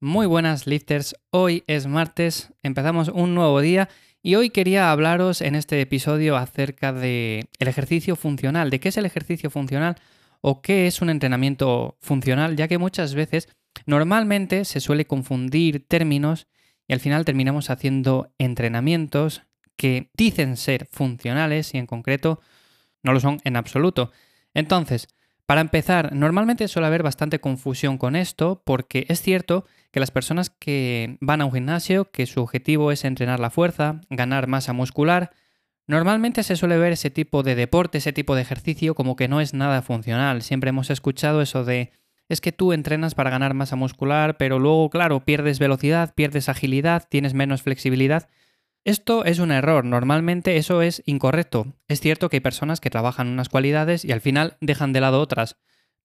Muy buenas lifters, hoy es martes, empezamos un nuevo día y hoy quería hablaros en este episodio acerca de el ejercicio funcional, de qué es el ejercicio funcional o qué es un entrenamiento funcional, ya que muchas veces normalmente se suele confundir términos y al final terminamos haciendo entrenamientos que dicen ser funcionales y en concreto no lo son en absoluto. Entonces, para empezar, normalmente suele haber bastante confusión con esto porque es cierto que las personas que van a un gimnasio, que su objetivo es entrenar la fuerza, ganar masa muscular, normalmente se suele ver ese tipo de deporte, ese tipo de ejercicio como que no es nada funcional. Siempre hemos escuchado eso de es que tú entrenas para ganar masa muscular, pero luego, claro, pierdes velocidad, pierdes agilidad, tienes menos flexibilidad. Esto es un error, normalmente eso es incorrecto. Es cierto que hay personas que trabajan unas cualidades y al final dejan de lado otras,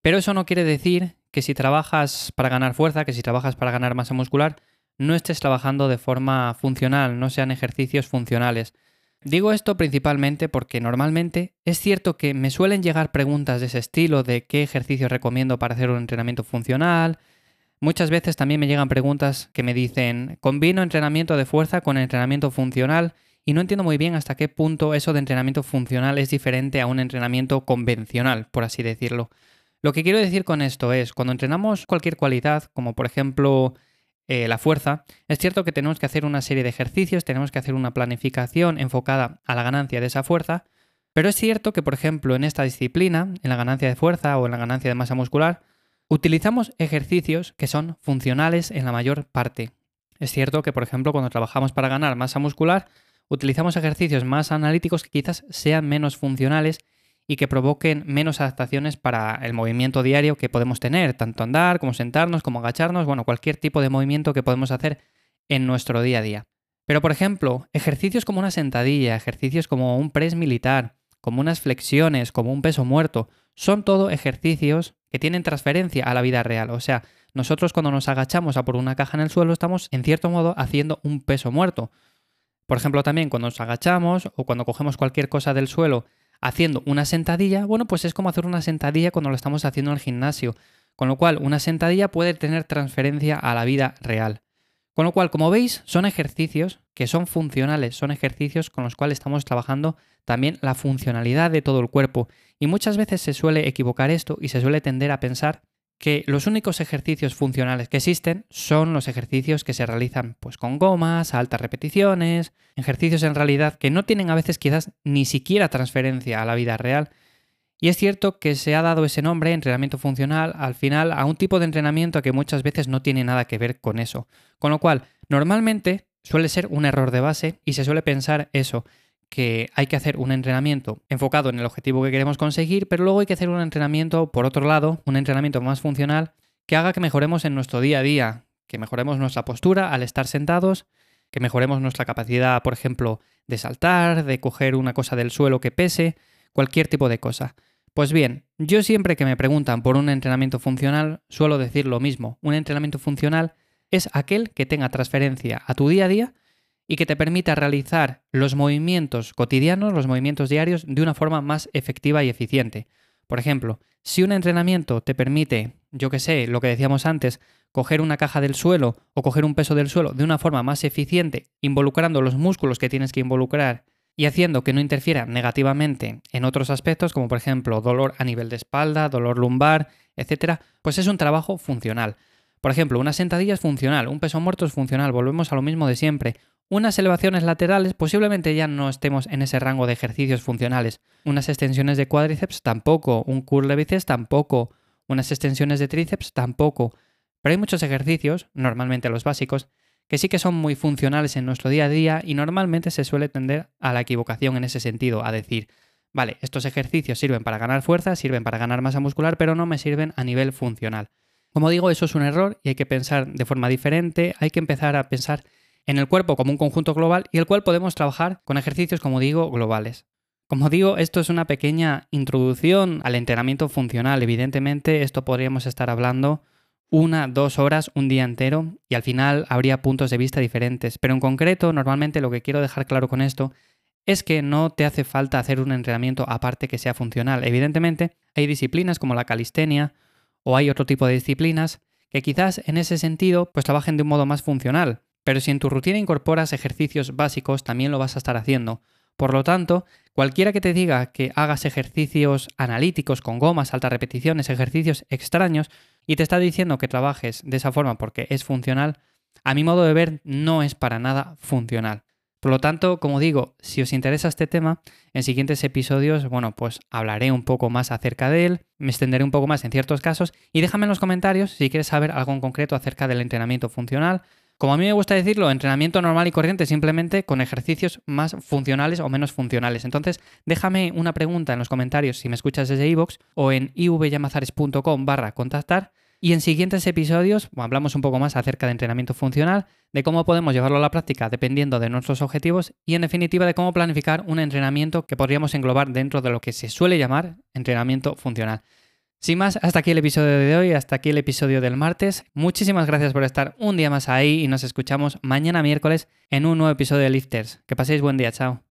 pero eso no quiere decir que si trabajas para ganar fuerza, que si trabajas para ganar masa muscular, no estés trabajando de forma funcional, no sean ejercicios funcionales. Digo esto principalmente porque normalmente es cierto que me suelen llegar preguntas de ese estilo de qué ejercicio recomiendo para hacer un entrenamiento funcional, Muchas veces también me llegan preguntas que me dicen, combino entrenamiento de fuerza con entrenamiento funcional y no entiendo muy bien hasta qué punto eso de entrenamiento funcional es diferente a un entrenamiento convencional, por así decirlo. Lo que quiero decir con esto es, cuando entrenamos cualquier cualidad, como por ejemplo eh, la fuerza, es cierto que tenemos que hacer una serie de ejercicios, tenemos que hacer una planificación enfocada a la ganancia de esa fuerza, pero es cierto que, por ejemplo, en esta disciplina, en la ganancia de fuerza o en la ganancia de masa muscular, Utilizamos ejercicios que son funcionales en la mayor parte. Es cierto que, por ejemplo, cuando trabajamos para ganar masa muscular, utilizamos ejercicios más analíticos que quizás sean menos funcionales y que provoquen menos adaptaciones para el movimiento diario que podemos tener, tanto andar como sentarnos, como agacharnos, bueno, cualquier tipo de movimiento que podemos hacer en nuestro día a día. Pero, por ejemplo, ejercicios como una sentadilla, ejercicios como un press militar, como unas flexiones, como un peso muerto, son todo ejercicios que tienen transferencia a la vida real. O sea, nosotros cuando nos agachamos a por una caja en el suelo estamos en cierto modo haciendo un peso muerto. Por ejemplo, también cuando nos agachamos o cuando cogemos cualquier cosa del suelo haciendo una sentadilla, bueno, pues es como hacer una sentadilla cuando lo estamos haciendo en el gimnasio. Con lo cual, una sentadilla puede tener transferencia a la vida real. Con lo cual, como veis, son ejercicios que son funcionales, son ejercicios con los cuales estamos trabajando también la funcionalidad de todo el cuerpo. Y muchas veces se suele equivocar esto y se suele tender a pensar que los únicos ejercicios funcionales que existen son los ejercicios que se realizan pues con gomas, a altas repeticiones, ejercicios en realidad que no tienen a veces quizás ni siquiera transferencia a la vida real y es cierto que se ha dado ese nombre, entrenamiento funcional, al final a un tipo de entrenamiento que muchas veces no tiene nada que ver con eso. Con lo cual, normalmente suele ser un error de base y se suele pensar eso, que hay que hacer un entrenamiento enfocado en el objetivo que queremos conseguir, pero luego hay que hacer un entrenamiento, por otro lado, un entrenamiento más funcional que haga que mejoremos en nuestro día a día, que mejoremos nuestra postura al estar sentados, que mejoremos nuestra capacidad, por ejemplo, de saltar, de coger una cosa del suelo que pese, cualquier tipo de cosa. Pues bien, yo siempre que me preguntan por un entrenamiento funcional suelo decir lo mismo. Un entrenamiento funcional es aquel que tenga transferencia a tu día a día y que te permita realizar los movimientos cotidianos, los movimientos diarios, de una forma más efectiva y eficiente. Por ejemplo, si un entrenamiento te permite, yo que sé, lo que decíamos antes, coger una caja del suelo o coger un peso del suelo de una forma más eficiente, involucrando los músculos que tienes que involucrar y haciendo que no interfiera negativamente en otros aspectos, como por ejemplo dolor a nivel de espalda, dolor lumbar, etc., pues es un trabajo funcional. Por ejemplo, una sentadilla es funcional, un peso muerto es funcional, volvemos a lo mismo de siempre. Unas elevaciones laterales posiblemente ya no estemos en ese rango de ejercicios funcionales. Unas extensiones de cuádriceps tampoco, un curl de bíceps tampoco, unas extensiones de tríceps tampoco. Pero hay muchos ejercicios, normalmente los básicos, que sí que son muy funcionales en nuestro día a día y normalmente se suele tender a la equivocación en ese sentido, a decir, vale, estos ejercicios sirven para ganar fuerza, sirven para ganar masa muscular, pero no me sirven a nivel funcional. Como digo, eso es un error y hay que pensar de forma diferente, hay que empezar a pensar en el cuerpo como un conjunto global y el cual podemos trabajar con ejercicios, como digo, globales. Como digo, esto es una pequeña introducción al entrenamiento funcional. Evidentemente, esto podríamos estar hablando una, dos horas, un día entero y al final habría puntos de vista diferentes. Pero en concreto, normalmente lo que quiero dejar claro con esto es que no te hace falta hacer un entrenamiento aparte que sea funcional. Evidentemente, hay disciplinas como la calistenia o hay otro tipo de disciplinas que quizás en ese sentido pues trabajen de un modo más funcional. Pero si en tu rutina incorporas ejercicios básicos, también lo vas a estar haciendo. Por lo tanto, cualquiera que te diga que hagas ejercicios analíticos con gomas, altas repeticiones, ejercicios extraños, y te está diciendo que trabajes de esa forma porque es funcional, a mi modo de ver no es para nada funcional. Por lo tanto, como digo, si os interesa este tema, en siguientes episodios, bueno, pues hablaré un poco más acerca de él, me extenderé un poco más en ciertos casos y déjame en los comentarios si quieres saber algo en concreto acerca del entrenamiento funcional, como a mí me gusta decirlo, entrenamiento normal y corriente simplemente con ejercicios más funcionales o menos funcionales. Entonces, déjame una pregunta en los comentarios si me escuchas desde iVoox o en ivyamazares.com barra contactar. Y en siguientes episodios hablamos un poco más acerca de entrenamiento funcional, de cómo podemos llevarlo a la práctica dependiendo de nuestros objetivos y en definitiva de cómo planificar un entrenamiento que podríamos englobar dentro de lo que se suele llamar entrenamiento funcional. Sin más, hasta aquí el episodio de hoy, hasta aquí el episodio del martes. Muchísimas gracias por estar un día más ahí y nos escuchamos mañana miércoles en un nuevo episodio de Lifters. Que paséis buen día, chao.